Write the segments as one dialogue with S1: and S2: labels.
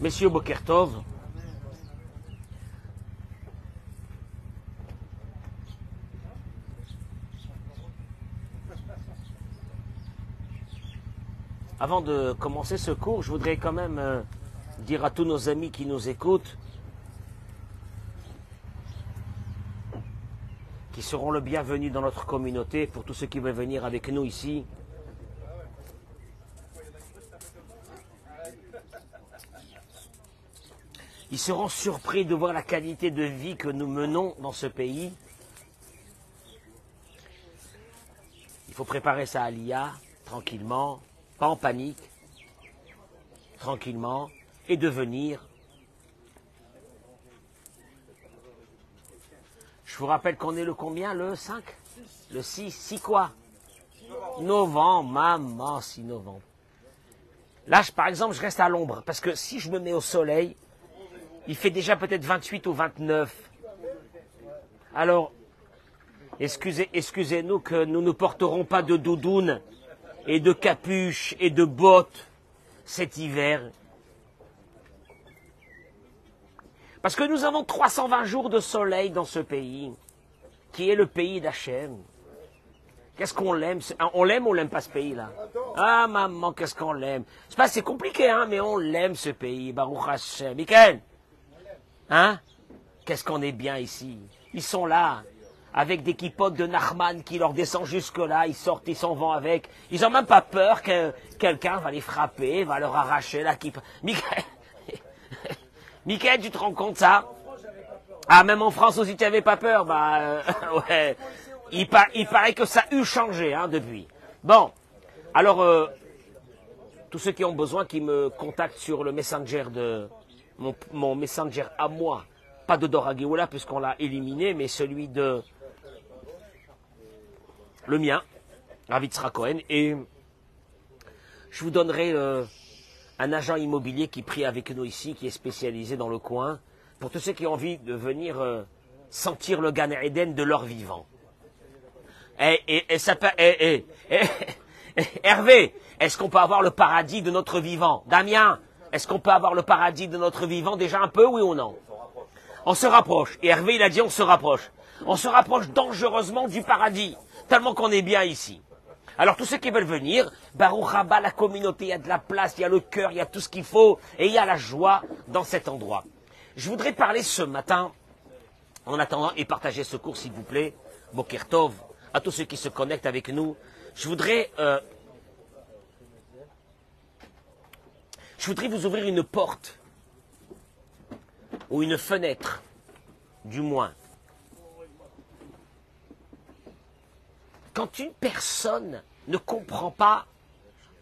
S1: Messieurs Bokertov, avant de commencer ce cours, je voudrais quand même euh, dire à tous nos amis qui nous écoutent qui seront le bienvenu dans notre communauté pour tous ceux qui veulent venir avec nous ici. Ils seront surpris de voir la qualité de vie que nous menons dans ce pays. Il faut préparer ça à l'IA, tranquillement, pas en panique, tranquillement, et devenir. Je vous rappelle qu'on est le combien Le 5 Le 6 6 quoi? Novembre, maman, 6 novembre. Là, je- par exemple, je reste à l'ombre, parce que si je me mets au soleil, il fait déjà peut-être 28 ou 29. Alors, excusez, excusez-nous que nous ne porterons pas de doudoune et de capuche et de bottes cet hiver. Parce que nous avons 320 jours de soleil dans ce pays, qui est le pays d'Hachem. Qu'est-ce qu'on l'aime? On l'aime ou on l'aime pas ce pays-là? Ah maman, qu'est-ce qu'on l'aime? C'est compliqué, hein, mais on l'aime ce pays. Baruch Hashem. Michael Hein? Qu'est-ce qu'on est bien ici? Ils sont là, avec des kippotes de Nachman qui leur descend jusque-là, ils sortent, ils s'en vont avec. Ils ont même pas peur que quelqu'un va les frapper, va leur arracher la kippa. Michael, Michael, tu te rends compte ça? Ah, même en France aussi, tu n'avais pas peur? Bah, euh, ouais. Il, par- il paraît que ça a eu changé hein, depuis. Bon, alors, euh, tous ceux qui ont besoin, qui me contactent sur le messenger de mon, mon messenger à moi, pas de Dora Geoula puisqu'on l'a éliminé, mais celui de le mien, Ravitsra Cohen, et je vous donnerai euh, un agent immobilier qui prie avec nous ici, qui est spécialisé dans le coin, pour tous ceux qui ont envie de venir euh, sentir le Gan Eden de leur vivant. Et, et, et ça peut- Hervé, est-ce qu'on peut avoir le paradis de notre vivant? Damien, est-ce qu'on peut avoir le paradis de notre vivant déjà un peu, oui ou non? On se rapproche. Et Hervé, il a dit on se rapproche. On se rapproche dangereusement du paradis, tellement qu'on est bien ici. Alors tous ceux qui veulent venir, Baruch Haba, la communauté, il y a de la place, il y a le cœur, il y a tout ce qu'il faut, et il y a la joie dans cet endroit. Je voudrais parler ce matin, en attendant, et partager ce cours s'il vous plaît, Bokertov, à tous ceux qui se connectent avec nous, je voudrais, euh, je voudrais vous ouvrir une porte, ou une fenêtre, du moins. Quand une personne ne comprend pas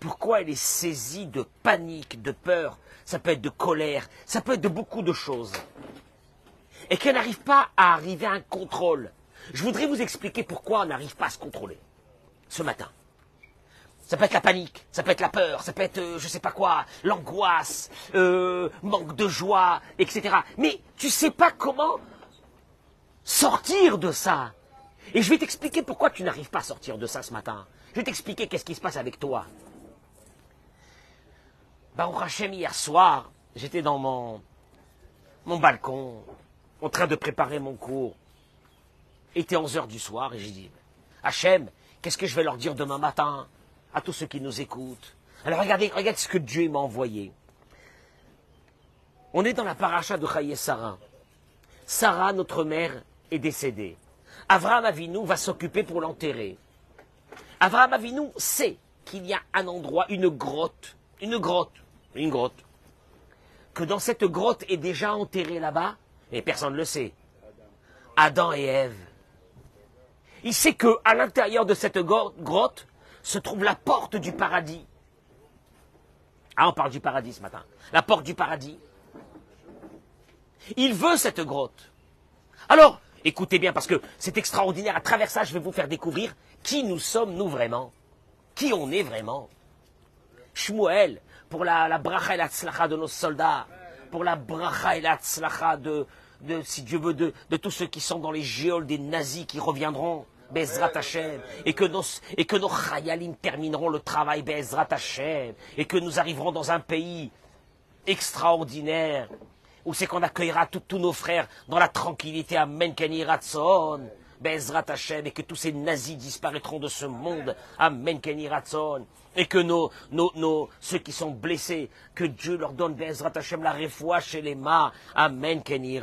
S1: pourquoi elle est saisie de panique, de peur, ça peut être de colère, ça peut être de beaucoup de choses, et qu'elle n'arrive pas à arriver à un contrôle, je voudrais vous expliquer pourquoi on n'arrive pas à se contrôler ce matin. Ça peut être la panique, ça peut être la peur, ça peut être euh, je sais pas quoi, l'angoisse, euh, manque de joie, etc. Mais tu sais pas comment sortir de ça. Et je vais t'expliquer pourquoi tu n'arrives pas à sortir de ça ce matin. Je vais t'expliquer qu'est-ce qui se passe avec toi. Baruch Hashem, hier soir, j'étais dans mon, mon balcon, en train de préparer mon cours. Il était 11 heures du soir et j'ai dit, Hachem, qu'est-ce que je vais leur dire demain matin? À tous ceux qui nous écoutent Alors regardez, regardez ce que Dieu m'a envoyé. On est dans la paracha de Chaye Sarah. Sarah, notre mère, est décédée. Avraham Avinu va s'occuper pour l'enterrer. Avraham Avinu sait qu'il y a un endroit, une grotte, une grotte, une grotte, que dans cette grotte est déjà enterré là-bas, et personne ne le sait. Adam et Ève. Il sait que à l'intérieur de cette grotte se trouve la porte du paradis. Ah, on parle du paradis ce matin. La porte du paradis. Il veut cette grotte. Alors, écoutez bien, parce que c'est extraordinaire. À travers ça, je vais vous faire découvrir qui nous sommes, nous, vraiment? Qui on est vraiment? Shmuel, pour la, la bracha et la tzlacha de nos soldats, pour la bracha et la tzlacha de, si Dieu veut, de, de tous ceux qui sont dans les géoles des nazis qui reviendront, Bezrat Hashem, et que nos, et que nos chayalim termineront le travail, Bezrat Hashem, et que nous arriverons dans un pays extraordinaire, où c'est qu'on accueillera tous nos frères dans la tranquillité, Amen, Bezrat et que tous ces nazis disparaîtront de ce monde, Amen, et que nos, ceux qui sont blessés, que Dieu leur donne Bezrat Hashem la réfoua chez les mains, Amen, Keni.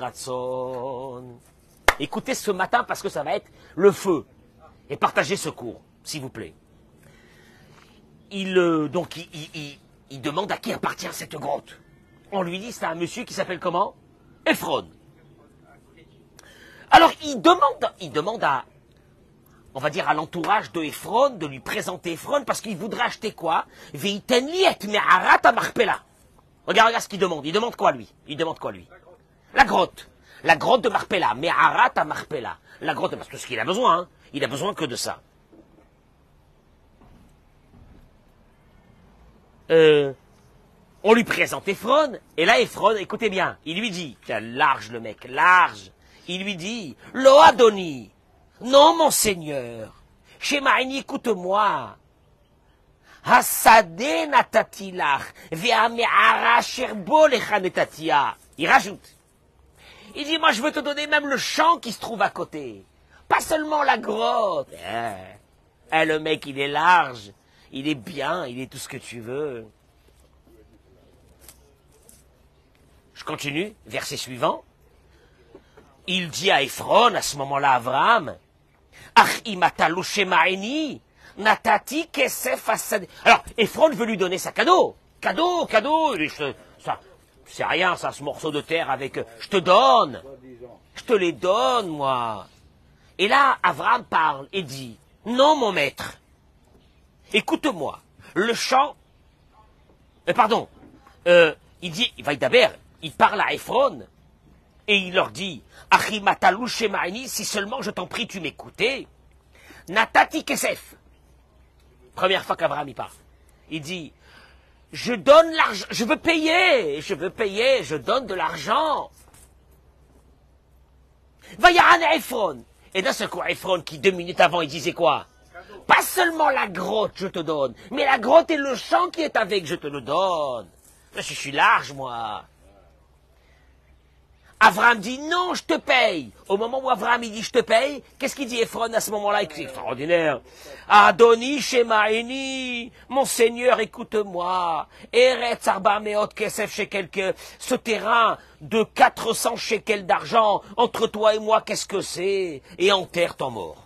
S1: Écoutez ce matin parce que ça va être le feu. Et partagez ce cours, s'il vous plaît. Il, euh, donc, il, demande à qui appartient cette grotte on lui dit c'est un monsieur qui s'appelle comment? Ephron. Alors il demande, il demande à, on va dire à l'entourage de Ephron de lui présenter Ephron parce qu'il voudrait acheter quoi? Regarde, regarde ce qu'il demande. Il demande quoi lui? Il demande quoi lui? La grotte. La grotte de Marpella. Me'arat à Marpella. La grotte, parce que ce qu'il a besoin, hein. Il a besoin que de ça. Euh, on lui présente Ephron, et là Ephron, écoutez bien, il lui dit, large le mec, large, il lui dit, Lo Adoni, non mon seigneur, Shemaini, écoute-moi. Il rajoute, il dit, moi je veux te donner même le champ qui se trouve à côté, pas seulement la grotte. Eh, eh le mec il est large, il est bien, il est tout ce que tu veux. Je continue, verset suivant. Il dit à Ephron, à ce moment-là, Abraham, natati Alors, Ephron veut lui donner sa cadeau. Cadeau, cadeau. C'est rien, ça, ce morceau de terre avec, je te donne. Je te les donne, moi. Et là, Abraham parle et dit, non, mon maître. Écoute-moi. Le champ, euh, pardon, euh, il dit, il va d'abord, il parle à Ephron et il leur dit si seulement je t'en prie tu m'écoutais, Natati Kesef. Première fois qu'Abraham y parle. Il dit Je donne l'argent, je veux payer, je veux payer, je donne de l'argent. à Ephron. Et d'un seul coup, Ephron, qui deux minutes avant, il disait quoi Pas seulement la grotte, je te donne, mais la grotte et le champ qui est avec, je te le donne. Je suis large, moi. Avram dit non, je te paye. Au moment où Avram il dit je te paye, qu'est-ce qu'il dit Ephron à ce moment-là C'est extraordinaire. Adoni Shemaini, mon Seigneur, écoute-moi. Eretz Arbameot Kesef Shekel, ce terrain de 400 shekels d'argent entre toi et moi, qu'est-ce que c'est? Et enterre ton mort.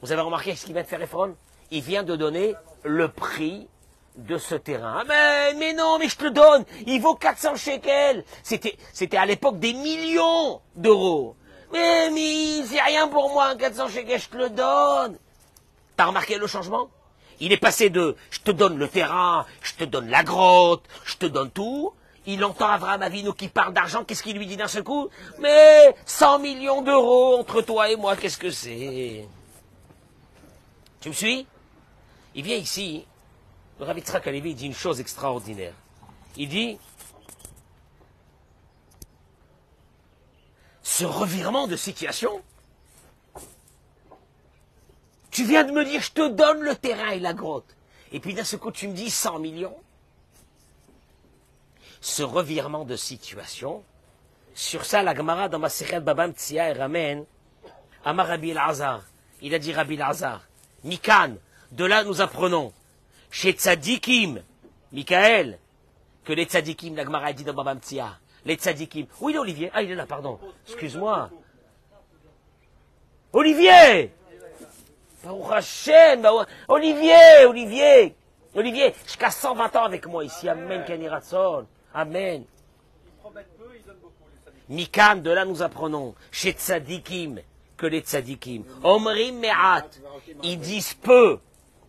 S1: Vous avez remarqué ce qu'il vient de faire Ephron? Il vient de donner le prix de ce terrain. Mais, mais non, mais je te le donne. Il vaut 400 shekels. C'était, c'était à l'époque des millions d'euros. Mais, mais c'est rien pour moi, 400 shekels, je te le donne. T'as remarqué le changement? Il est passé de je te donne le terrain, je te donne la grotte, je te donne tout. Il entend Abraham Avino qui parle d'argent, qu'est-ce qu'il lui dit d'un seul coup? Mais 100 millions d'euros entre toi et moi, qu'est-ce que c'est? Tu me suis? Il vient ici, le Rabbi Tzrak dit une chose extraordinaire. Il dit, ce revirement de situation, tu viens de me dire, je te donne le terrain et la grotte. Et puis d'un seul coup, tu me dis 100 millions. Ce revirement de situation, sur ça, la Gemara dans ma Babam Tsia et ramène Amar Rabbi El-Azar. Il a dit Rabbi El-Azar, Mikan, de là nous apprenons chez Tzadikim, Michael, que les Tzadikim, la Gemara dit dans Babam Tzia, les Tzadikim. Où il est Olivier Ah, il est là, pardon. Excuse-moi. Olivier Olivier, Olivier Olivier, jusqu'à 120 ans avec moi ici. Amen, Kaniratson. Amen. Mikan, de là nous apprenons, chez Tzadikim, que les Tzadikim. Omrim Me'at, ils disent peu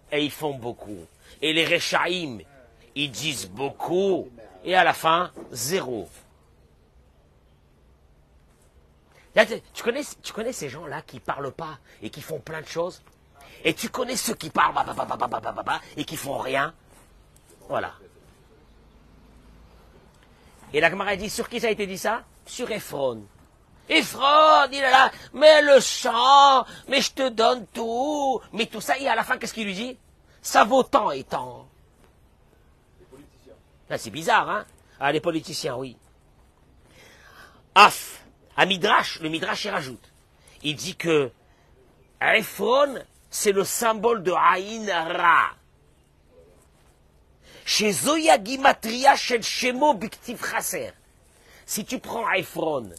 S1: et ils font beaucoup. Et les Rechaïm, ils disent beaucoup, et à la fin, zéro. tu, connais, tu connais ces gens-là qui parlent pas et qui font plein de choses? Et tu connais ceux qui parlent et qui font rien? Voilà. Et la Gemara dit, sur qui ça a été dit ça? Sur Ephron. Ephron, il est là, mais le chant, mais je te donne tout, mais tout ça, et à la fin, qu'est-ce qu'il lui dit? Ça vaut tant et tant. Ah, c'est bizarre, hein Ah, les politiciens, oui. Af, à Midrash, le Midrash y rajoute. Il dit que Ephron, c'est le symbole de Aïn Ra. Chez Zoya Gimatria Shel Shemo Chaser. Si tu prends Ephron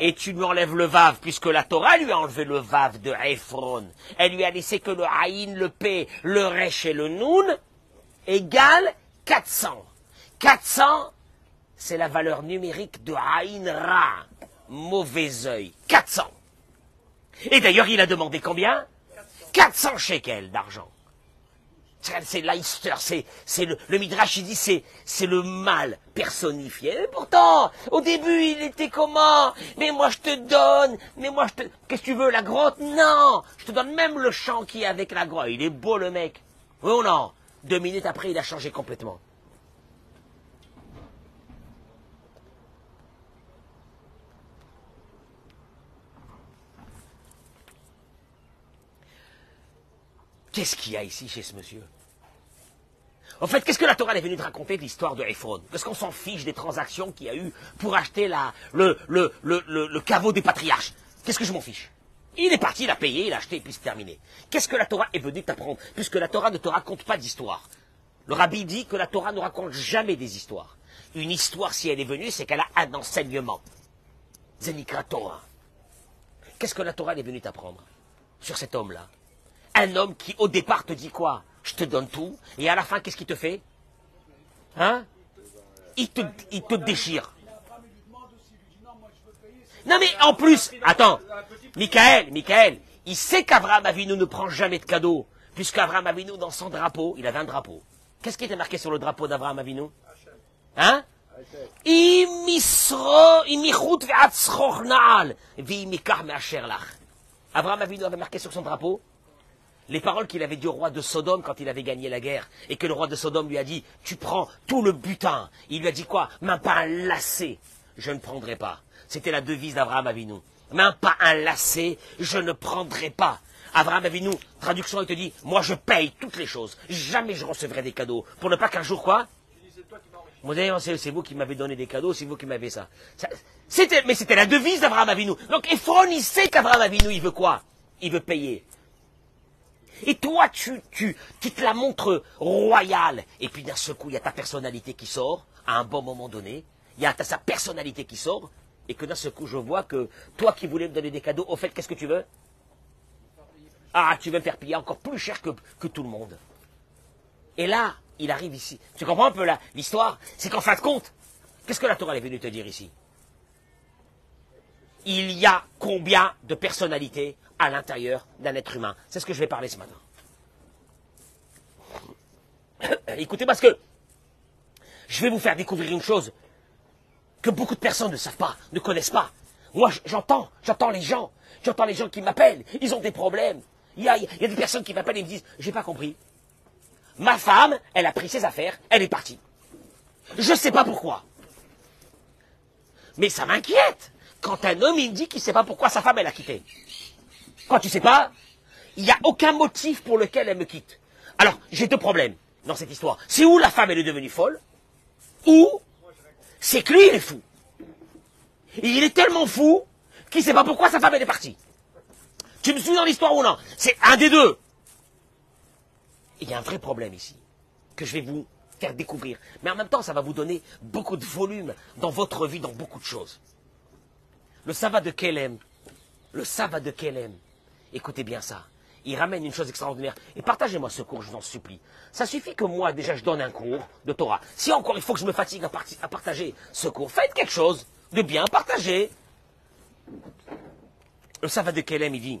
S1: et tu lui enlèves le Vav, puisque la Torah lui a enlevé le Vav de Ephron, elle lui a laissé que le Aïn, le P, le Resh et le Nun, égale 400. 400, c'est la valeur numérique de Aïn Ra, mauvais œil. 400. Et d'ailleurs, il a demandé combien? 400 shekels d'argent. C'est Leicester, c'est, le, le Midrash, il dit c'est, c'est le mal personnifié. Et pourtant, au début, il était comment? Mais moi, je te donne, mais moi, je te... Qu'est-ce que tu veux, la grotte? Non Je te donne même le champ qui est avec la grotte. Il est beau, le mec. Oui ou non Deux minutes après, il a changé complètement. Qu'est-ce qu'il y a ici chez ce monsieur? En fait, qu'est-ce que la Torah est venue de raconter de l'histoire de Ephron? Qu'est-ce qu'on s'en fiche des transactions qu'il y a eu pour acheter le, caveau des patriarches Qu'est-ce que je m'en fiche? Il est parti, il a payé, il a acheté, et puis c'est terminé. Qu'est-ce que la Torah est venue t'apprendre? Puisque la Torah ne te raconte pas d'histoire. Le rabbi dit que la Torah ne raconte jamais des histoires. Une histoire, si elle est venue, c'est qu'elle a un enseignement. Zenikra Torah. Qu'est-ce que la Torah est venue t'apprendre sur cet homme-là? Un homme qui, au départ, te dit quoi? Je te donne tout, et à la fin, qu'est-ce qu'il te fait? Hein? Il te, il te déchire. Non mais en plus, attends, Michael, Michael, il sait qu'Abraham Avinu ne prend jamais de cadeaux, puisqu'Abraham Avinu, dans son drapeau, il avait un drapeau. Qu'est-ce qui était marqué sur le drapeau d'Abraham Avinu? Hein? Abraham Avinu avait marqué sur son drapeau les paroles qu'il avait dit au roi de Sodome quand il avait gagné la guerre, et que le roi de Sodome lui a dit, tu prends tout le butin. Il lui a dit quoi Même pas un lacet, je ne prendrai pas. C'était la devise d'Abraham Avinu. Même pas un lacet, je ne prendrai pas. Abraham Avinu, traduction, il te dit, moi je paye toutes les choses. Jamais je recevrai des cadeaux. Pour ne pas qu'un jour quoi c'est vous qui m'avez donné des cadeaux, c'est vous qui m'avez ça. c'était, mais c'était la devise d'Abraham Avinu. Donc Ephron, il sait qu'Abraham Avinu, il veut quoi? Il veut payer. Et toi, tu, tu, tu te la montres royale. Et puis d'un seul coup, il y a ta personnalité qui sort, à un bon moment donné. Il y a sa personnalité qui sort. Et que d'un seul coup, je vois que toi qui voulais me donner des cadeaux, au fait, qu'est-ce que tu veux? Ah, tu veux me faire payer encore plus cher que, que tout le monde. Et là, il arrive ici. Tu comprends un peu l'histoire? C'est qu'en fin de compte, qu'est-ce que la Torah est venue te dire ici? Il y a combien de personnalités? À l'intérieur d'un être humain. C'est ce que je vais parler ce matin. Écoutez, parce que je vais vous faire découvrir une chose que beaucoup de personnes ne savent pas, ne connaissent pas. Moi, j'entends, j'entends les gens, j'entends les gens qui m'appellent, ils ont des problèmes. Il y a, des personnes qui m'appellent et me disent, j'ai pas compris. Ma femme, elle a pris ses affaires, elle est partie. Je ne sais pas pourquoi. Mais ça m'inquiète quand un homme il me dit qu'il ne sait pas pourquoi sa femme elle a quitté. Quand tu sais pas, il n'y a aucun motif pour lequel elle me quitte. Alors, j'ai deux problèmes dans cette histoire. C'est où la femme elle est devenue folle, ou c'est que lui il est fou. Et il est tellement fou qu'il ne sait pas pourquoi sa femme elle est partie. Tu me suis dans l'histoire ou non? C'est un des deux. Il y a un vrai problème ici, que je vais vous faire découvrir. Mais en même temps, ça va vous donner beaucoup de volume dans votre vie, dans beaucoup de choses. Le sabbat de Kelem, le sabbat de Kelem, Écoutez bien ça. Il ramène une chose extraordinaire. Et partagez-moi ce cours, je vous en supplie. Ça suffit que moi, déjà, je donne un cours de Torah. Si encore il faut que je me fatigue à, partager ce cours, faites quelque chose de bien, partagez. Le Savat de Kelem, il dit,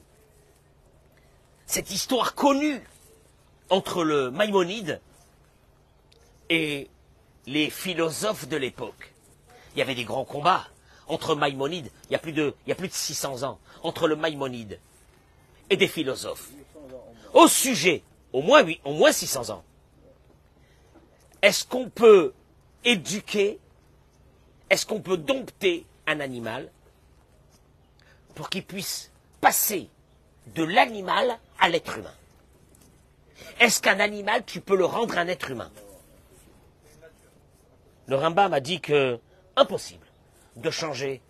S1: cette histoire connue entre le Maïmonide et les philosophes de l'époque. Il y avait des grands combats entre Maïmonide, il y a plus de, il y a plus de 600 ans, entre le Maïmonide et des philosophes. Au sujet, au moins, oui, au moins 600 ans. Est-ce qu'on peut éduquer, est-ce qu'on peut dompter un animal pour qu'il puisse passer de l'animal à l'être humain? Est-ce qu'un animal, tu peux le rendre un être humain? Le Rambam a dit que impossible de changer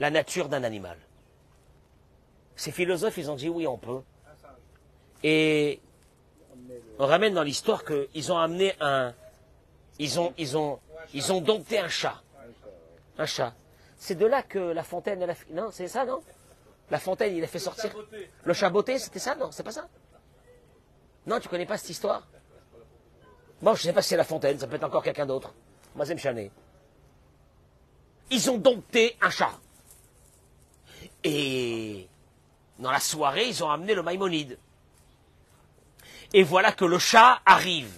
S1: la nature d'un animal. Ces philosophes, ils ont dit oui, on peut. Et on ramène dans l'histoire qu'ils ont amené un, ils ont, ils ont, ils ont dompté un chat, un chat. C'est de là que la fontaine, non, c'est ça, non? La fontaine, il a fait sortir le chat beauté, c'était ça, non? C'est pas ça? Non, tu connais pas cette histoire? Bon, je sais pas si c'est la fontaine, ça peut être encore quelqu'un d'autre. Mazem Chané. Ils ont dompté un chat. Et dans la soirée, ils ont amené le Maïmonide. Et voilà que le chat arrive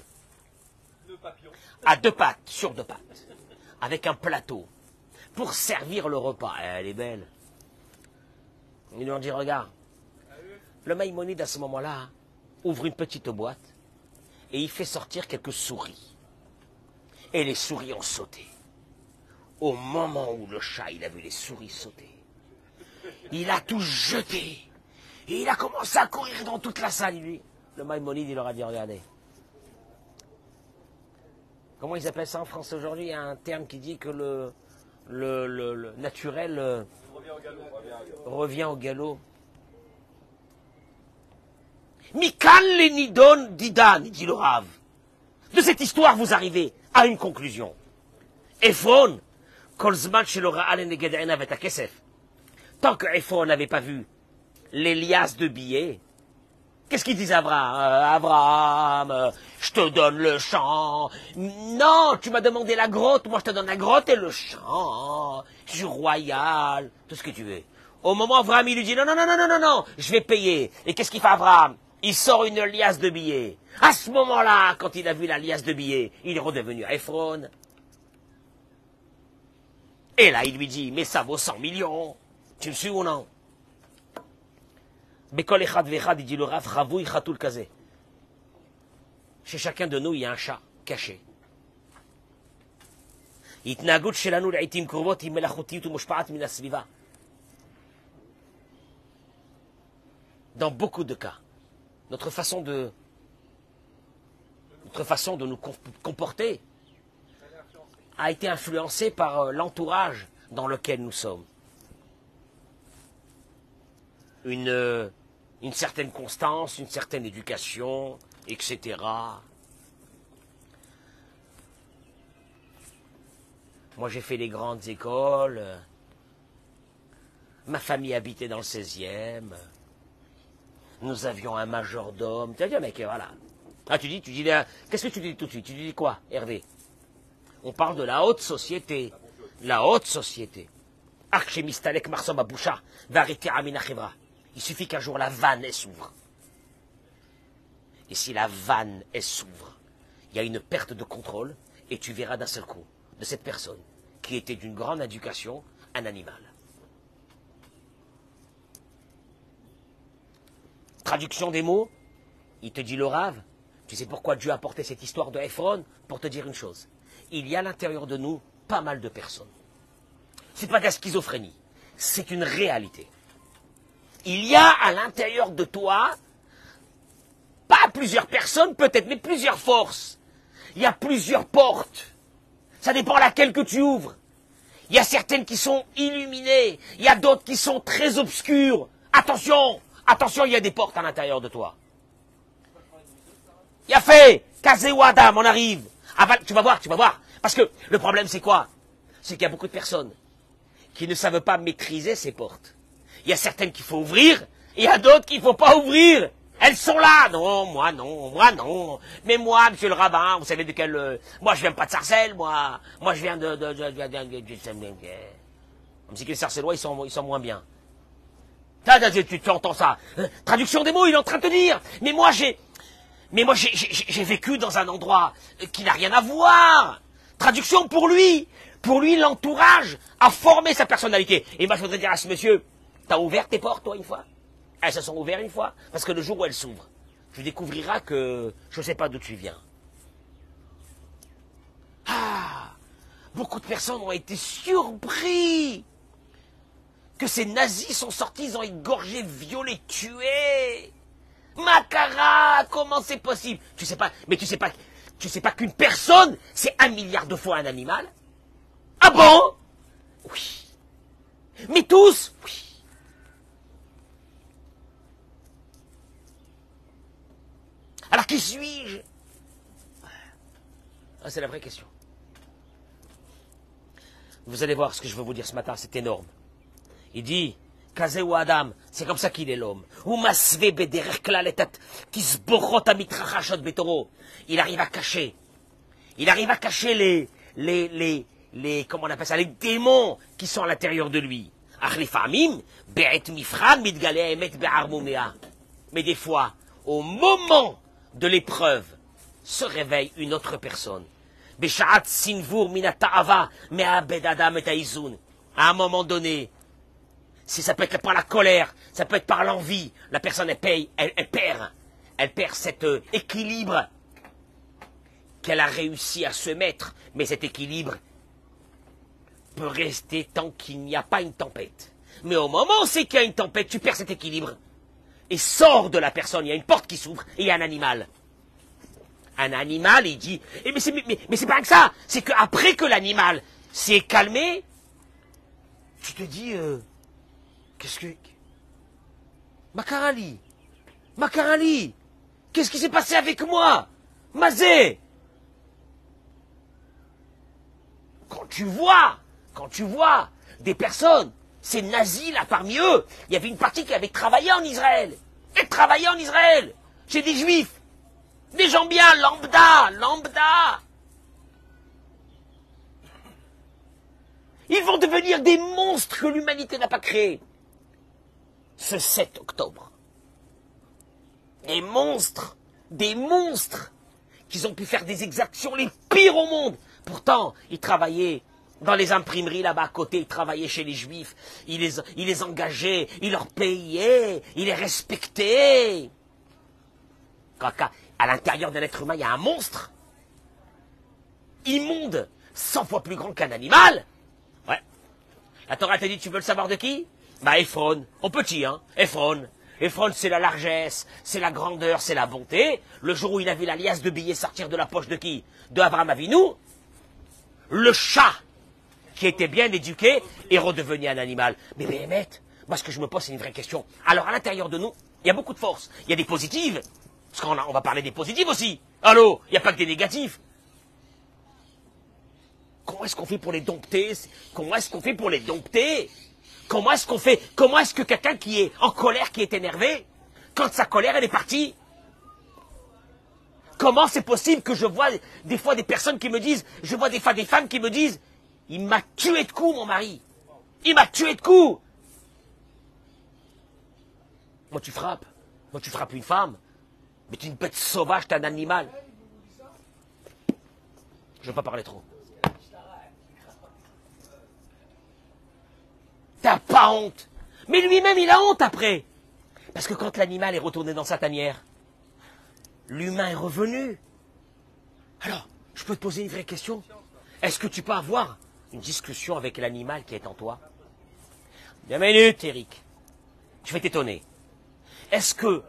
S1: à deux pattes, sur deux pattes, avec un plateau, pour servir le repas. Elle est belle. Ils lui ont dit, regarde, le Maïmonide à ce moment-là ouvre une petite boîte et il fait sortir quelques souris. Et les souris ont sauté. Au moment où le chat, il a vu les souris sauter, il a tout jeté. Et il a commencé à courir dans toute la salle, lui. Le Maïmonide, il leur a dit, regardez. Comment ils appellent ça en France aujourd'hui? Il y a un terme qui dit que le, le, le, naturel euh, revient au galop. Mikan Lenidon Didan, dit le Rav. De cette histoire, vous arrivez à une conclusion. Ephron, Kolzman Kesef. Tant que Ephron n'avait pas vu l'Elias de billets, qu'est-ce qu'il disait Abraham euh, Abraham, euh, je te donne le champ. Non, tu m'as demandé la grotte, moi je te donne la grotte et le champ. Je suis royal, tout ce que tu veux. Au moment où Abraham il lui dit non, non, non, non, non, non, non, je vais payer. Et qu'est-ce qu'il fait Abraham il sort une liasse de billets. À ce moment-là, quand il a vu la liasse de billets, il est redevenu Ephron. Et là, il lui dit, mais ça vaut 100 millions. Tu me suis ou non? Bekol echad vechad, il dit le Rav, Ravouy Khatoul Kazé. Chez chacun de nous, il y a un chat caché. התנהגות שלנו לעיתים קרובות היא מלאכותיות ומושפעת מן הסביבה. Dans beaucoup de cas notre façon de, notre façon de nous comporter a été influencée par euh, l'entourage dans lequel nous sommes. Une, euh, une certaine constance, une certaine éducation, etc. Moi, j'ai fait les grandes écoles. Ma famille habitait dans le 16e nous avions un majordome. Tu as dit, mec, voilà. Ah, tu dis, tu dis, qu'est-ce que tu dis tout de suite? Tu dis quoi, Hervé? On parle de la haute société. La haute société. Il suffit qu'un jour la vanne s'ouvre. Et si la vanne s'ouvre, il y a une perte de contrôle et tu verras d'un seul coup de cette personne qui était d'une grande éducation un animal. Traduction des mots, il te dit le rave. Tu sais pourquoi Dieu a apporté cette histoire de Ephron? Pour te dire une chose. Il y a à l'intérieur de nous pas mal de personnes. Ce n'est pas de la schizophrénie, c'est une réalité. Il y a à l'intérieur de toi, pas plusieurs personnes peut-être, mais plusieurs forces. Il y a plusieurs portes. Ça dépend laquelle que tu ouvres. Il y a certaines qui sont illuminées, il y a d'autres qui sont très obscures. Attention, Attention, il y a des portes à l'intérieur de toi. Il a fait on arrive. Ah, bah, tu vas voir, tu vas voir. Parce que le problème, c'est quoi? C'est qu'il y a beaucoup de personnes qui ne savent pas maîtriser ces portes. Il y a certaines qu'il faut ouvrir, il y a d'autres qu'il ne faut pas ouvrir. Elles sont là. Non, moi non, moi non. Mais moi, monsieur le rabbin, vous savez de quel... Euh, moi, je viens pas de Sarcelles, moi. Moi, je viens de... de, de, de, de, Comme si les Sarcellois, ils sont, ils sont moins bien. Tu, entends ça hein? Traduction des mots, il est en train de te dire. Mais moi, j'ai, mais moi, j'ai vécu dans un endroit qui n'a rien à voir. Traduction pour lui. Pour lui, l'entourage a formé sa personnalité. Et moi, je voudrais dire à ce monsieur, t'as ouvert tes portes, toi, une fois? Elles se sont ouvertes une fois Parce que le jour où elles s'ouvrent, tu découvriras que je ne sais pas d'où tu viens. Ah Beaucoup de personnes ont été surpris que ces nazis sont sortis, ils ont égorgé, violé, tué. Macara, comment c'est possible? Tu sais pas, mais tu sais pas, Tu sais pas qu'une personne, c'est un milliard de fois un animal? Ah bon? Oui. Mais tous? Oui. Alors qui suis-je? Ah, C'est la vraie question. Vous allez voir ce que je veux vous dire ce matin, c'est énorme. Il dit, ou Adam, c'est comme ça qu'il est l'homme. Il arrive à cacher. Il arrive à cacher les, les, les, les, comment on appelle ça, les démons qui sont à l'intérieur de lui. Mais des fois, au moment de l'épreuve, se réveille une autre personne. À un moment donné, si ça peut être par la colère, ça peut être par l'envie, la personne elle paye, elle, perd, elle perd cet euh, équilibre qu'elle a réussi à se mettre, mais cet équilibre peut rester tant qu'il n'y a pas une tempête. Mais au moment où c'est qu'il y a une tempête, tu perds cet équilibre et sors de la personne. Il y a une porte qui s'ouvre et il y a un animal. Un animal, il dit, eh, mais c'est mais, c'est pas que ça, c'est qu'après que l'animal s'est calmé, tu te dis, euh, qu'est-ce que... Macarali, Macarali, qu'est-ce qui s'est passé avec moi? Mazé! Quand tu vois, quand tu vois des personnes, ces nazis là parmi eux, il y avait une partie qui avait travaillé en Israël. Et travaillé en Israël. Chez des juifs. Des gens bien, lambda, lambda. Ils vont devenir des monstres que l'humanité n'a pas créés. Ce 7 octobre. Des monstres, des monstres, qu'ils ont pu faire des exactions les pires au monde. Pourtant, ils travaillaient dans les imprimeries là-bas à côté, ils travaillaient chez les juifs, ils les, ils les engageaient, ils leur payaient, ils les respectaient à l'intérieur d'un être humain, il y a un monstre immonde, 100 fois plus grand qu'un animal. Ouais. La Torah t'a dit, tu veux le savoir de qui? Bah, Ephron. En petit, hein. Ephron. Ephron, c'est la largesse, c'est la grandeur, c'est la bonté. Le jour où il a vu la liasse de billets sortir de la poche de qui? De Abraham Avinu. Le chat, qui était bien éduqué, est redevenu un animal. Mais Béhémet, moi ce que je me pose, c'est une vraie question. Alors à l'intérieur de nous, il y a beaucoup de force. Il y a des positives, parce qu'on on va parler des positifs aussi. Allô, il n'y a pas que des négatifs. Comment est-ce qu'on fait pour les dompter? Comment est-ce qu'on fait pour les dompter? Comment est-ce qu'on fait Comment est-ce que quelqu'un qui est en colère, qui est énervé, quand sa colère elle est partie, comment c'est possible que je vois des fois des personnes qui me disent, je vois des fois des femmes qui me disent, il m'a tué de coups mon mari, il m'a tué de coups. Moi tu frappes, moi tu frappes une femme, mais tu es une bête sauvage, tu es un animal. Je ne veux pas parler trop. T'as pas honte. Mais lui-même, il a honte après. Parce que quand l'animal est retourné dans sa tanière, l'humain est revenu. Alors, je peux te poser une vraie question. Est-ce que tu peux avoir une discussion avec l'animal qui est en toi Deux minutes, Eric. Je vais t'étonner. Est-ce que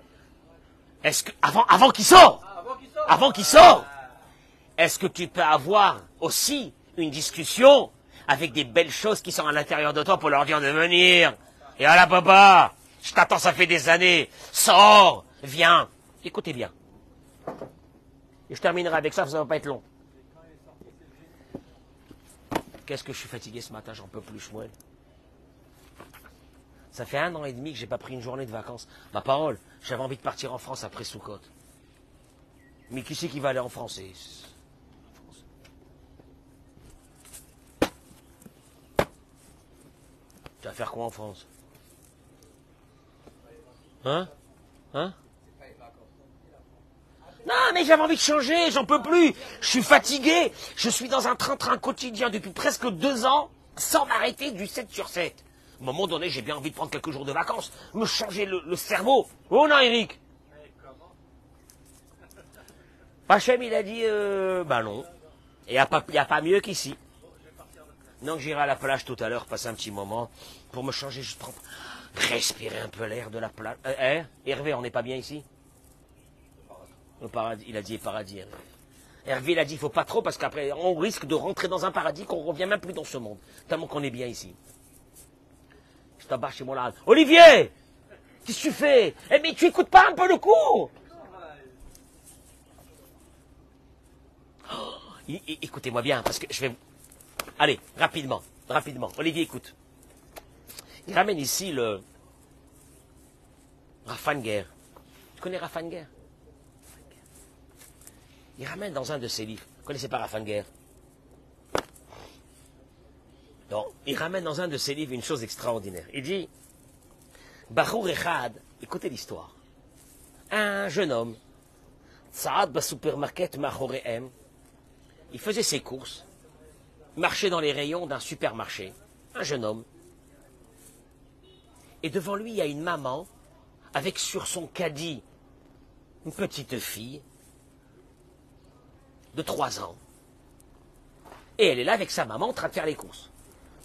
S1: est-ce que avant avant qu'il sorte, avant qu'il sorte, est-ce que tu peux avoir aussi une discussion avec des belles choses qui sont à l'intérieur de toi pour leur dire de venir? Et à la baba, je t'attends, ça fait des années. Sors, viens. Écoutez bien. Et je terminerai avec ça, ça va pas être long. Qu'est-ce que je suis fatigué ce matin, j'en peux plus, Shmuel. Ça fait un an et demi que j'ai pas pris une journée de vacances. Ma parole, j'avais envie de partir en France après Soukot. Mais qui c'est qui va aller en France? Tu vas faire quoi en France? Hein? Hein? Non, mais j'avais envie de changer, j'en peux plus. Je suis fatigué. Je suis dans un train-train quotidien depuis presque deux ans, sans m'arrêter du 7 sur 7. À un moment donné, j'ai bien envie de prendre quelques jours de vacances, me changer le, cerveau. Oh non, Eric Hachem, il a dit, euh, bah non. Il n'y a pas mieux qu'ici. Donc j'irai à la plage tout à l'heure, passer un petit moment, pour me changer, juste prendre, respirer un peu l'air de la plage. Euh, hein Hervé, on n'est pas bien ici? Il a dit paradis, Hervé. Hervé l'a dit, il faut pas trop parce qu'après, on risque de rentrer dans un paradis qu'on revient même plus dans ce monde. Tellement qu'on est bien ici. Je t'abats chez moi. Olivier Qu'est-ce que tu fais? Eh mais tu écoutes pas un peu le cours? Oh, Écoutez-moi bien, parce que je vais... Allez, rapidement, rapidement. Olivier, écoute. Il ramène ici le... Guerre. Tu connais Guerre il ramène dans un de ses livres. Vous connaissez pas Guerre? Non, il ramène dans un de ses livres une chose extraordinaire. Il dit, Bachour Echad, écoutez l'histoire. Un jeune homme, Saad ba supermarket Machorehem, il faisait ses courses, marchait dans les rayons d'un supermarché. Un jeune homme. Et devant lui, il y a une maman avec sur son caddie une petite fille de 3 ans. Et elle est là avec sa maman en train de faire les courses.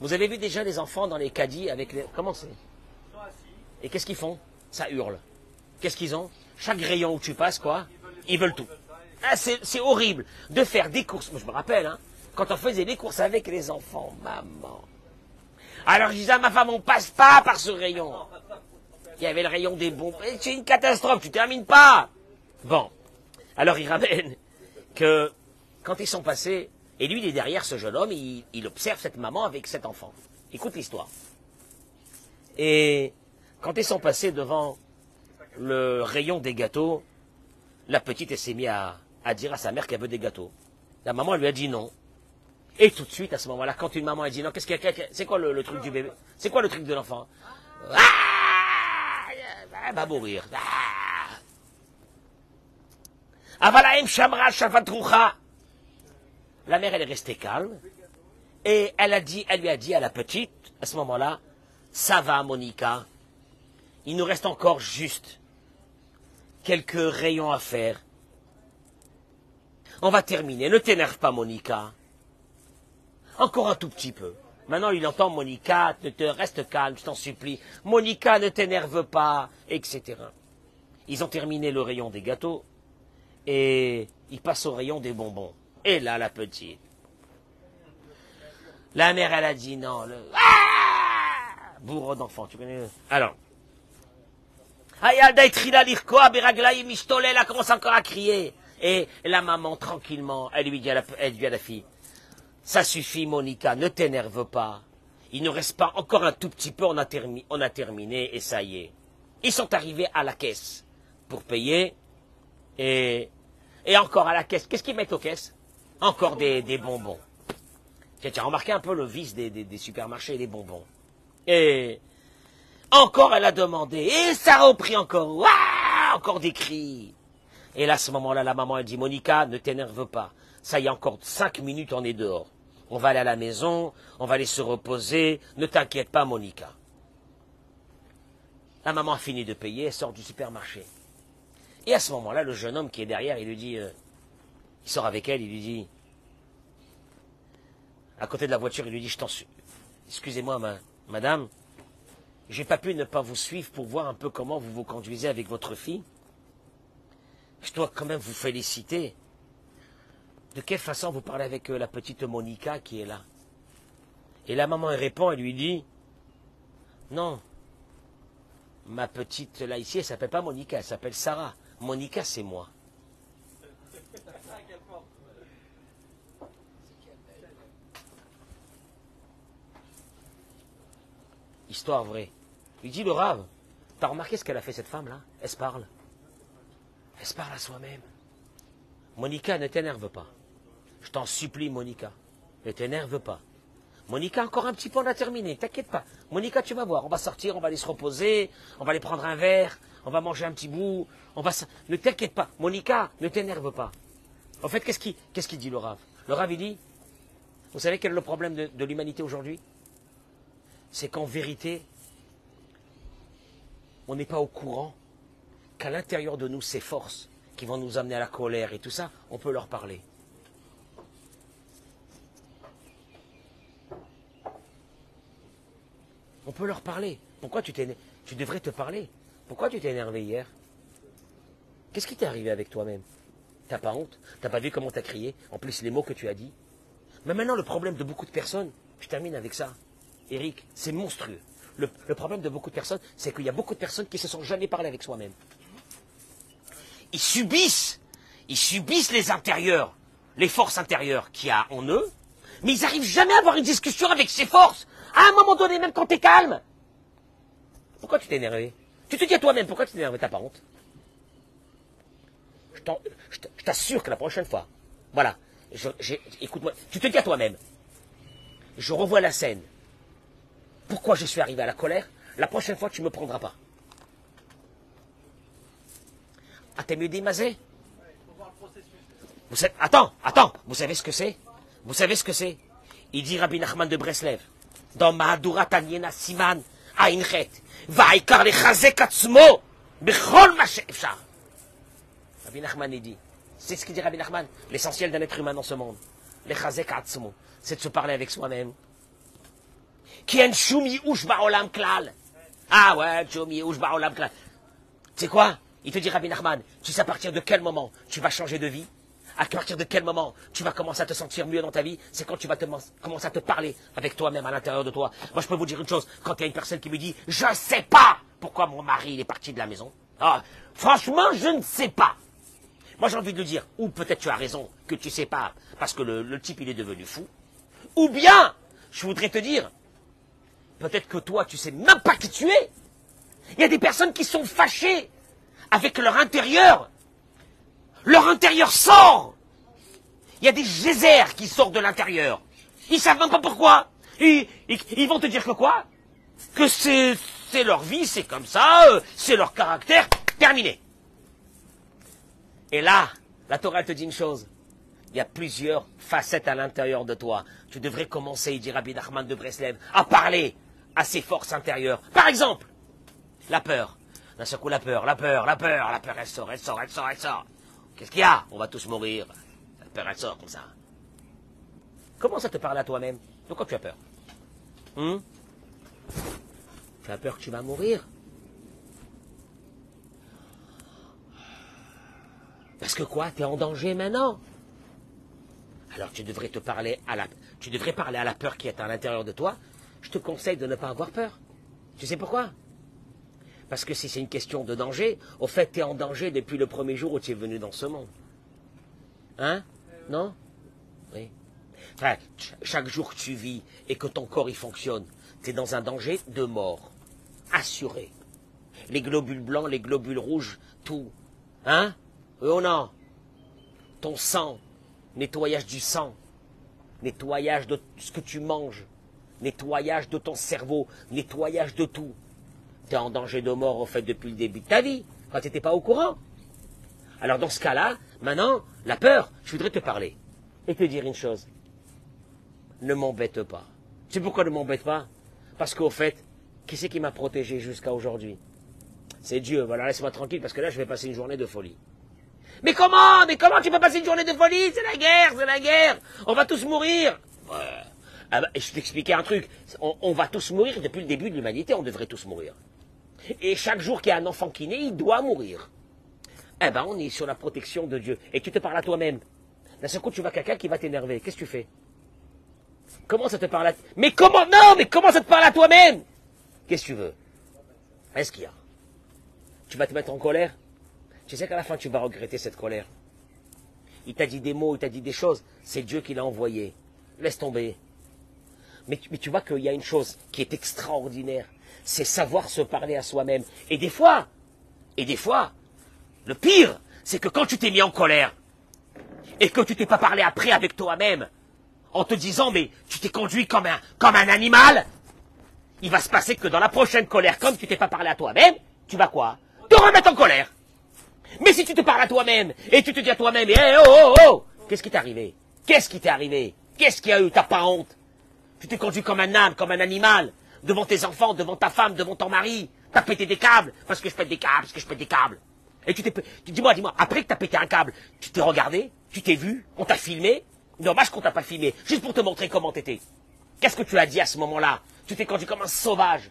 S1: Vous avez vu déjà les enfants dans les caddies avec les... Comment c'est Et qu'est-ce qu'ils font Ça hurle. Qu'est-ce qu'ils ont Chaque rayon où tu passes, quoi Ils veulent tout. Ah, c'est horrible de faire des courses. Moi, je me rappelle, hein, quand on faisait des courses avec les enfants, maman. Alors je disais à ma femme, on passe pas par ce rayon. Il y avait le rayon des bombes. C'est une catastrophe, tu termines pas. Bon. Alors il ramène que quand ils sont passés, et lui il est derrière ce jeune homme, il, observe cette maman avec cet enfant. Écoute l'histoire. Et quand ils sont passés devant le rayon des gâteaux, la petite s'est mise à, dire à sa mère qu'elle veut des gâteaux. La maman lui a dit non. Et tout de suite, à ce moment-là, quand une maman a dit non, qu'est-ce c'est quoi le, truc du bébé? C'est quoi le truc de l'enfant? Ah Elle va mourir. Ah la mère, elle est restée calme. Et elle, lui a dit à la petite, à ce moment-là, ça va, Monica. Il nous reste encore juste quelques rayons à faire. On va terminer. Ne t'énerve pas, Monica. Encore un tout petit peu. Maintenant, il entend Monica, ne te reste calme, je t'en supplie. Monica, ne t'énerve pas, etc. Ils ont terminé le rayon des gâteaux et il passe au rayon des bonbons. Et là, la petite. La mère, elle a dit non. Le... Ah Bourreau d'enfant, tu connais Alors. Elle a commencé encore à crier. Et la maman, tranquillement, elle lui dit à la, elle dit à la fille, ça suffit, Monica, ne t'énerve pas. Il ne reste pas encore un tout petit peu, on a, on a terminé et ça y est. Ils sont arrivés à la caisse pour payer et et encore à la caisse. Qu'est-ce qu'ils mettent aux caisses? Encore des, bonbons. Tu as remarqué un peu le vice des, supermarchés et des bonbons. Et encore elle a demandé. Et ça a repris encore. encore des cris. Et là, à ce moment-là, la maman, elle dit, Monica, ne t'énerve pas. Ça y est, encore cinq minutes, on est dehors. On va aller à la maison, on va aller se reposer. Ne t'inquiète pas, Monica. La maman a fini de payer, elle sort du supermarché. Et à ce moment-là, le jeune homme qui est derrière, il lui dit, euh, il sort avec elle, il lui dit, à côté de la voiture, il lui dit, je t'en suis, excusez-moi, ma, madame, j'ai pas pu ne pas vous suivre pour voir un peu comment vous vous conduisez avec votre fille. Je dois quand même vous féliciter. De quelle façon vous parlez avec euh, la petite Monica qui est là? Et la maman elle répond, elle lui dit, non, ma petite là ici, elle s'appelle pas Monica, elle s'appelle Sarah. Monica, c'est moi. Histoire vraie. Il dit le rave, t'as remarqué ce qu'elle a fait cette femme-là? Elle se parle. Elle se parle à soi-même. Monica, ne t'énerve pas. Je t'en supplie, Monica. Ne t'énerve pas. Monica, encore un petit peu, on a terminé. T'inquiète pas. Monica, tu vas voir. On va sortir, on va aller se reposer, on va aller prendre un verre, on va manger un petit bout, on va... Ne t'inquiète pas, Monica, ne t'énerve pas. En fait, qu'est-ce qu'il dit le Rav Le Rav, il dit, vous savez quel est le problème de l'humanité aujourd'hui? C'est qu'en vérité, on n'est pas au courant qu'à l'intérieur de nous, ces forces qui vont nous amener à la colère et tout ça, on peut leur parler. On peut leur parler. Pourquoi tu t'es... Tu devrais te parler? Pourquoi tu t'es énervé hier? Qu'est-ce qui t'est arrivé avec toi-même? T'as pas honte? T'as pas vu comment t'as crié? En plus, les mots que tu as dit? Mais maintenant, le problème de beaucoup de personnes, je termine avec ça. Eric, c'est monstrueux. Le, problème de beaucoup de personnes, c'est qu'il y a beaucoup de personnes qui se sont jamais parlé avec soi-même. Ils subissent, ils subissent les intérieurs, les forces intérieures qu'il y a en eux, mais ils n'arrivent jamais à avoir une discussion avec ces forces. À un moment donné, même quand t'es calme. Pourquoi tu t'es énervé? Tu te dis à toi-même, pourquoi tu t'es énervé? T'as pas Je t'assure que la prochaine fois, voilà, écoute-moi, tu te dis à toi-même, je revois la scène. Pourquoi je suis arrivé à la colère? La prochaine fois, tu ne me prendras pas. Ah, dit, Mazé Attends, attends, vous savez ce que c'est? Vous savez ce que c'est? Il dit Rabbi Nachman de Breslev, dans Mahadura Tanyena Siman, Ainchet, Vaikar le Chazek Atzmo, Bechol ma she'efshar. Rabbi Nachman, dit, c'est ce qu'il dit Rabbi Nachman, l'essentiel d'un être humain dans ce monde, le Chazek Atzmo, c'est de se parler avec soi-même. Qui en yi'ush ba'olam klal. Ah ouais, shum yi'ush ba'olam klal. Tu sais quoi? Il te dit Rabbi Nachman, tu sais à partir de quel moment tu vas changer de vie? À partir de quel moment tu vas commencer à te sentir mieux dans ta vie? C'est quand tu vas commencer à te parler avec toi-même à l'intérieur de toi. Moi, je peux vous dire une chose. Quand il y a une personne qui me dit, je ne sais pas pourquoi mon mari il est parti de la maison. Ah, franchement, je ne sais pas. Moi, j'ai envie de lui dire, ou peut-être tu as raison, que tu sais pas, parce que le, le type, il est devenu fou. Ou bien, je voudrais te dire, peut-être que toi, tu sais même pas qui tu es. Il y a des personnes qui sont fâchées avec leur intérieur. Leur intérieur sort. Il y a des geysers qui sortent de l'intérieur. Ils savent même pas pourquoi. Ils, vont te dire que quoi? Que c'est leur vie, c'est comme ça, euh, c'est leur caractère. Terminé. Et là, la Torah te dit une chose. Il y a plusieurs facettes à l'intérieur de toi. Tu devrais commencer, dit Rabbi Nachman de Breslev, à parler à ces forces intérieures. Par exemple, la peur. D'un seul coup, la peur, la peur, la peur, la peur, elle sort, elle sort, elle sort, elle sort. Qu'est-ce qu'il y a? On va tous mourir. La peur, elle sort comme ça. Commence à te parler à toi-même? De quoi tu as peur? Hum Tu as peur que tu vas mourir? Parce que quoi? Tu es en danger maintenant? Alors tu devrais te parler à la tu devrais parler à la peur qui est à l'intérieur de toi. Je te conseille de ne pas avoir peur. Tu sais pourquoi? Parce que si c'est une question de danger, au fait tu es en danger depuis le premier jour où tu es venu dans ce monde. Hein? Non? Oui. Enfin, ch- chaque jour que tu vis et que ton corps y fonctionne, tu es dans un danger de mort. Assuré. Les globules blancs, les globules rouges, tout. Hein? Oui ou non? Ton sang, nettoyage du sang, nettoyage de ce que tu manges, nettoyage de ton cerveau, nettoyage de tout. Tu es en danger de mort, au fait, depuis le début de ta vie, quand tu n'étais pas au courant. Alors dans ce cas-là, maintenant, la peur, je voudrais te parler et te dire une chose. Ne m'embête pas. Tu sais pourquoi ne m'embête pas? Parce qu'au fait, qui c'est qui m'a protégé jusqu'à aujourd'hui? C'est Dieu. Voilà, laisse-moi tranquille parce que là, je vais passer une journée de folie. Mais comment? Mais comment tu peux passer une journée de folie? C'est la guerre, c'est la guerre. On va tous mourir. Ah bah, je t'expliquais un truc. On, va tous mourir depuis le début de l'humanité. On devrait tous mourir. Et chaque jour qu'il y a un enfant qui naît, il doit mourir. Eh ben, on est sur la protection de Dieu. Et tu te parles à toi-même. D'un seul coup, tu vois quelqu'un qui va t'énerver. Qu'est-ce que tu fais? Comment ça te parle à... Mais comment? Non, mais comment ça te parle à toi-même? Qu'est-ce que tu veux? Est-ce qu'il y a? Tu vas te mettre en colère? Tu sais qu'à la fin, tu vas regretter cette colère. Il t'a dit des mots, il t'a dit des choses. C'est Dieu qui l'a envoyé. Laisse tomber. Mais, tu- vois qu'il y a une chose qui est extraordinaire. C'est savoir se parler à soi-même. Et des fois, et des fois, le pire, c'est que quand tu t'es mis en colère, et que tu t'es pas parlé après avec toi-même, en te disant, mais tu t'es conduit comme un, comme un animal, il va se passer que dans la prochaine colère, comme tu t'es pas parlé à toi-même, tu vas quoi? Te remettre en colère. Mais si tu te parles à toi-même, et tu te dis à toi-même, eh oh oh oh, qu'est-ce qui t'est arrivé? Qu'est-ce qui t'est arrivé? Qu'est-ce qu'il y a eu T'as pas honte Tu t'es conduit comme un âne, comme un animal, devant tes enfants, devant ta femme, devant ton mari. T'as pété des câbles, parce que je pète des câbles, parce que je pète des câbles. Et tu t'es, dis-moi, dis-moi, après que t'as pété un câble, tu t'es regardé, tu t'es vu, on t'a filmé. Dommage qu'on t'a pas filmé, juste pour te montrer comment t'étais. Qu'est-ce que tu as dit à ce moment-là? Tu t'es conduit comme un sauvage.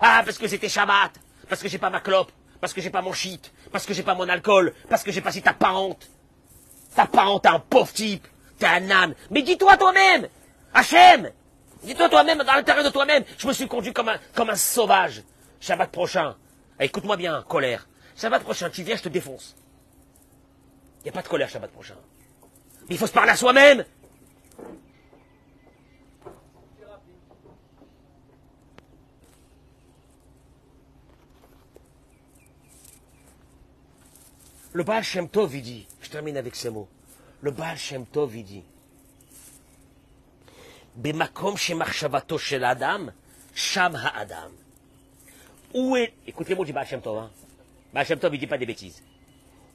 S1: Ah, parce que c'était Shabbat, parce que j'ai pas ma clope, parce que j'ai pas mon shit, parce que j'ai pas mon alcool, parce que j'ai pas si t'as pas honte. T'as pas honte, t'es un pauvre type. T'es un âne. Mais dis-toi toi-même. Hachem. Dis-toi toi-même, dans l'intérieur de toi-même, je me suis conduit comme un, sauvage. Shabbat prochain. Écoute-moi bien, colère. Shabbat prochain, tu viens, je te défonce. Il n'y a pas de colère Shabbat prochain. Mais il faut se parler à soi-même. Le Baal Shem Tov, dit, je termine avec ces mots. Le Baal Shem Tov, dit, Bemakom shemachshavato shel Adam, sham ha'adam. Où est, écoutez les mots du Baal Shem Tov, hein. Baal Shem Tov, il dit pas des bêtises.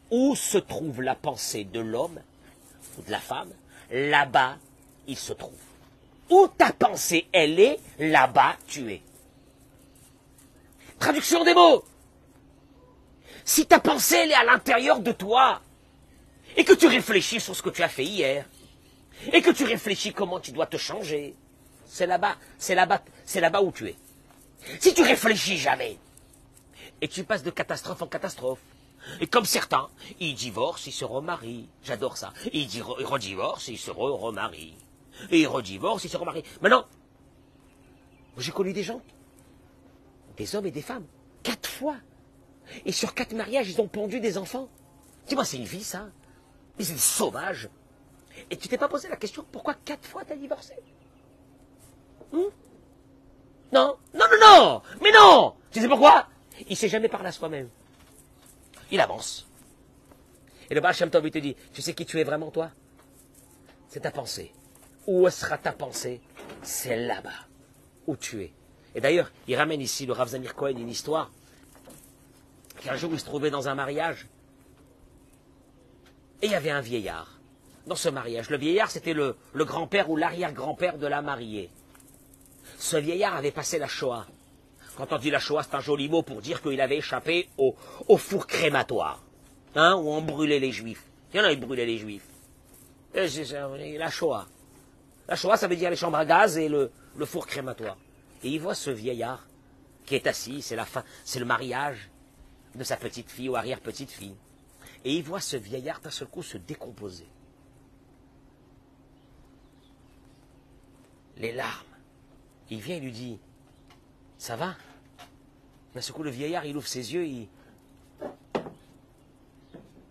S1: Où se trouve la pensée de l'homme ou de la femme, là-bas, il se trouve. Où ta pensée, elle est, là-bas, tu es. Traduction des mots. Si ta pensée, elle est à l'intérieur de toi, et que tu réfléchis sur ce que tu as fait hier, et que tu réfléchis comment tu dois te changer, c'est là-bas, c'est là-bas, c'est là-bas où tu es. Si tu réfléchis jamais, et tu passes de catastrophe en catastrophe, et comme certains, ils divorcent, ils se remarient. J'adore ça. Ils, redivorcent, ils se remarient. Et ils redivorcent, ils se remarient. Maintenant, j'ai connu des gens, des hommes et des femmes, quatre fois. Et sur quatre mariages, ils ont pondu des enfants. Dis-moi, c'est une vie, ça? Mais c'est sauvage. Et tu t'es pas posé la question, pourquoi quatre fois t'as divorcé hmm Non, non, non, non Mais non Tu sais pourquoi Il s'est jamais parlé à soi-même. Il avance. Et le Baal Shem il te dit, tu sais qui tu es vraiment, toi C'est ta pensée. Où sera ta pensée C'est là-bas, où tu es. Et d'ailleurs, il ramène ici, le Rav Zamir Cohen, une histoire qu'un jour il se trouvait dans un mariage, et il y avait un vieillard dans ce mariage. Le vieillard, c'était le, grand-père ou l'arrière-grand-père de la mariée. Ce vieillard avait passé la Shoah. Quand on dit la Shoah, c'est un joli mot pour dire qu'il avait échappé au, four crématoire, hein, où on brûlait les juifs. Il y en a, ils brûlaient les juifs. la Shoah. La Shoah, ça veut dire les chambres à gaz et le, le four crématoire. Et il voit ce vieillard qui est assis, c'est la fin, c'est le mariage de sa petite fille ou arrière-petite fille. Et il voit ce vieillard d'un seul coup se décomposer. Les larmes. Il vient et lui dit, ça va? D'un seul coup, le vieillard, il ouvre ses yeux, il...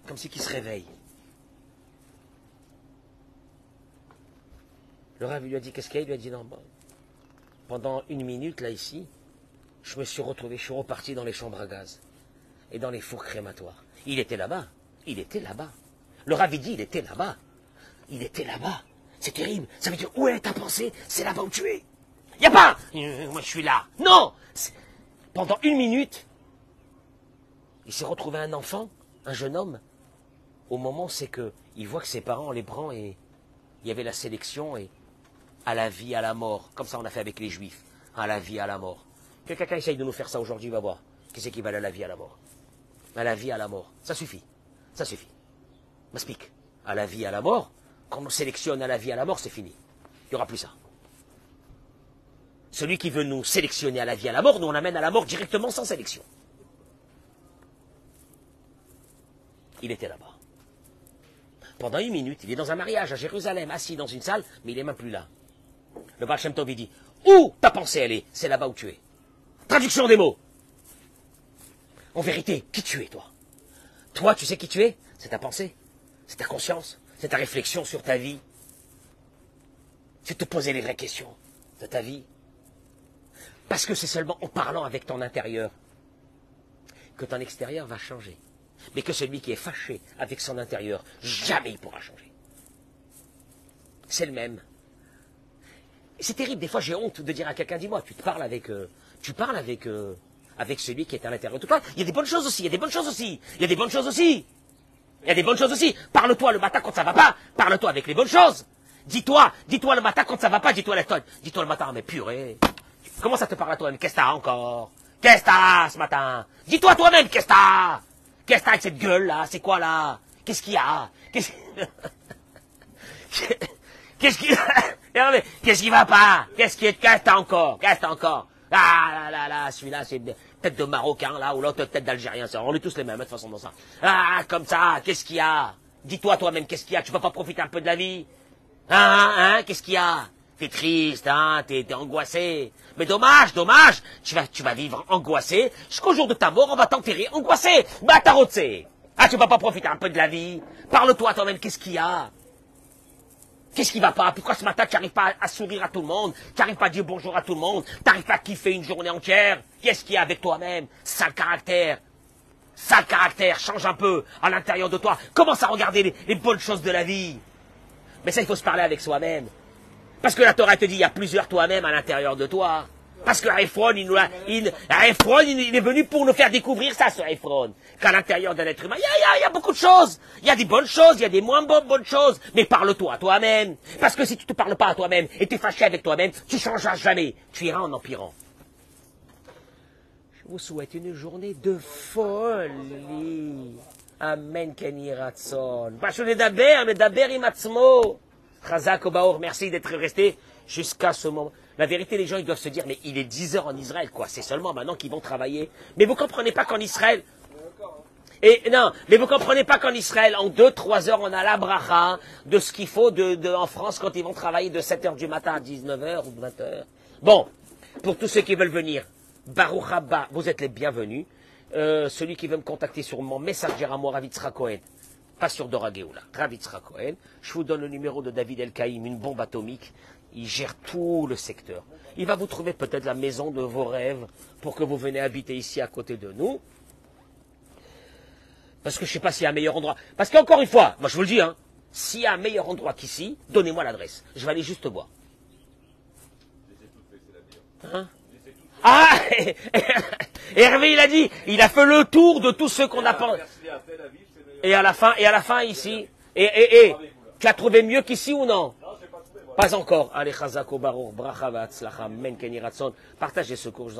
S1: comme si qu'il se réveille. Le rêve lui a dit, qu'est-ce qu'il y a? Il lui a dit, non, pendant une minute, là, ici, je me suis retrouvé, je suis reparti dans les chambres à gaz et dans les fours crématoires. Il était là-bas. Il était là-bas. Le Ravidi, il était là-bas. Il était là-bas. C'est terrible. Ça veut dire, où est ta pensée? C'est là-bas où tu es. N'y a pas euh, Moi, je suis là. Non Pendant une minute, il s'est retrouvé un enfant, un jeune homme, au moment c'est que il voit que ses parents les prend et il y avait la sélection et à la vie, à la mort. Comme ça, on a fait avec les juifs. À la vie, à la mort. Que quelqu'un essaye de nous faire ça aujourd'hui, va voir. Qui c'est qui va à la vie, à la mort? À la vie, à la mort. Ça suffit. Ça suffit. M'explique. À la vie, à la mort, quand on sélectionne à la vie, à la mort, c'est fini. Il n'y aura plus ça. Celui qui veut nous sélectionner à la vie, à la mort, nous on amène à la mort directement sans sélection. Il était là-bas. Pendant une minute, il est dans un mariage à Jérusalem, assis dans une salle, mais il n'est même plus là. Le Baal Shem dit, où ta pensée elle est? C'est là-bas où tu es. Traduction des mots. En vérité, qui tu es, toi? Toi, tu sais qui tu es? C'est ta pensée, c'est ta conscience, c'est ta réflexion sur ta vie. C'est te poser les vraies questions de ta vie. Parce que c'est seulement en parlant avec ton intérieur que ton extérieur va changer. Mais que celui qui est fâché avec son intérieur, jamais il pourra changer. C'est le même. C'est terrible, des fois j'ai honte de dire à quelqu'un, dis-moi, tu te parles avec, euh, tu parles avec euh, avec celui qui est à l'intérieur de toi. Il y a des bonnes choses aussi, il y a des bonnes choses aussi, il y a des bonnes choses aussi. Il y a des bonnes choses aussi. Parle-toi le matin quand ça va pas, parle-toi avec les bonnes choses. Dis-toi, dis-toi le matin quand ça va pas, dis-toi la Dis-toi le matin, mais purée. Comment ça te parle à toi-même? Qu'est-ce que t'as encore? Qu'est-ce que t'as ce matin? Dis-toi toi-même, qu'est-ce que t'as? Qu'est-ce que t'as avec cette gueule-là? C'est quoi là? Qu'est-ce qu'il y a? Qu'est-ce Qu'est-ce qui... Qu'est-ce qui va pas? Qu'est-ce qui est... Qu'est-ce que t'as encore? Qu'est-ce que t'as encore? Ah là là là, celui-là, c'est tête de Marocain, là, ou l'autre tête d'Algérien. On est tous les mêmes, de toute façon, dans ça. Ah, comme ça, qu'est-ce qu'il y a? Dis-toi toi-même, qu'est-ce qu'il y a? Tu vas pas profiter un peu de la vie? Hein, hein, hein Qu'est-ce qu'il y a? T'es triste, hein T'es angoissé. Mais dommage, dommage Tu vas, tu vas vivre angoissé jusqu'au jour de ta mort, on va t'enterrer angoissé. Bah, t'as Ah, tu vas pas profiter un peu de la vie? Parle-toi toi-même, qu'est-ce qu'il y a? Qu'est-ce qui va pas? Pourquoi ce matin tu n'arrives pas à sourire à tout le monde? Tu n'arrives pas à dire bonjour à tout le monde? Tu n'arrives pas à kiffer une journée entière? Qu'est-ce qu'il y a avec toi-même? Sale caractère Sale caractère, change un peu à l'intérieur de toi. Commence à regarder les, bonnes choses de la vie. Mais ça, il faut se parler avec soi-même. Parce que la Torah te dit, il y a plusieurs toi-même à l'intérieur de toi. Parce que Ephron, il, nous a, il, il, est venu pour nous faire découvrir ça, ce Ephron. Qu'à l'intérieur d'un être humain, il y a, y, y a, beaucoup de choses. Il y a des bonnes choses, il y a des moins bonnes, bonnes choses. Mais parle-toi à toi-même. Parce que si tu te parles pas à toi-même et tu es fâché avec toi-même, tu changeras jamais. Tu iras en empirant. Je vous souhaite une journée de folie. Amen, Kenny Ratson. daber, mais daber imatzmo. Chazak merci d'être resté jusqu'à ce moment. La vérité, les gens, ils doivent se dire, mais il est 10 heures en Israël, quoi. C'est seulement maintenant qu'ils vont travailler. Mais vous comprenez pas qu'en Israël, et non, mais vous comprenez pas qu'en Israël, en 2-3 heures, on a la de ce qu'il faut en France quand ils vont travailler de 7 heures du matin à 19 heures ou 20 heures. Bon, pour tous ceux qui veulent venir, Baruch Abba, vous êtes les bienvenus. Euh, celui qui veut me contacter sur mon messager à moi, Ravitsra Cohen, pas sur Dora Geoula, Ravitsra Cohen, je vous donne le numéro de David El Kaïm, une bombe atomique il gère tout le secteur. Il va vous trouver peut-être la maison de vos rêves pour que vous venez habiter ici à côté de nous. Parce que je ne sais pas s'il y a un meilleur endroit. Parce qu'encore une fois, moi je vous le dis, hein, s'il y a un meilleur endroit qu'ici, donnez-moi l'adresse. Je vais aller juste voir. Hein? Ah Hervé, il a dit, il a fait le tour de tous ceux qu'on a. Et à la fin, et à la fin ici, et, et, et, tu as trouvé mieux qu'ici ou non? Pas encore. Allez, Chazako Baruch, Bracha Vatzlacha, Men Keni Partagez ce cours.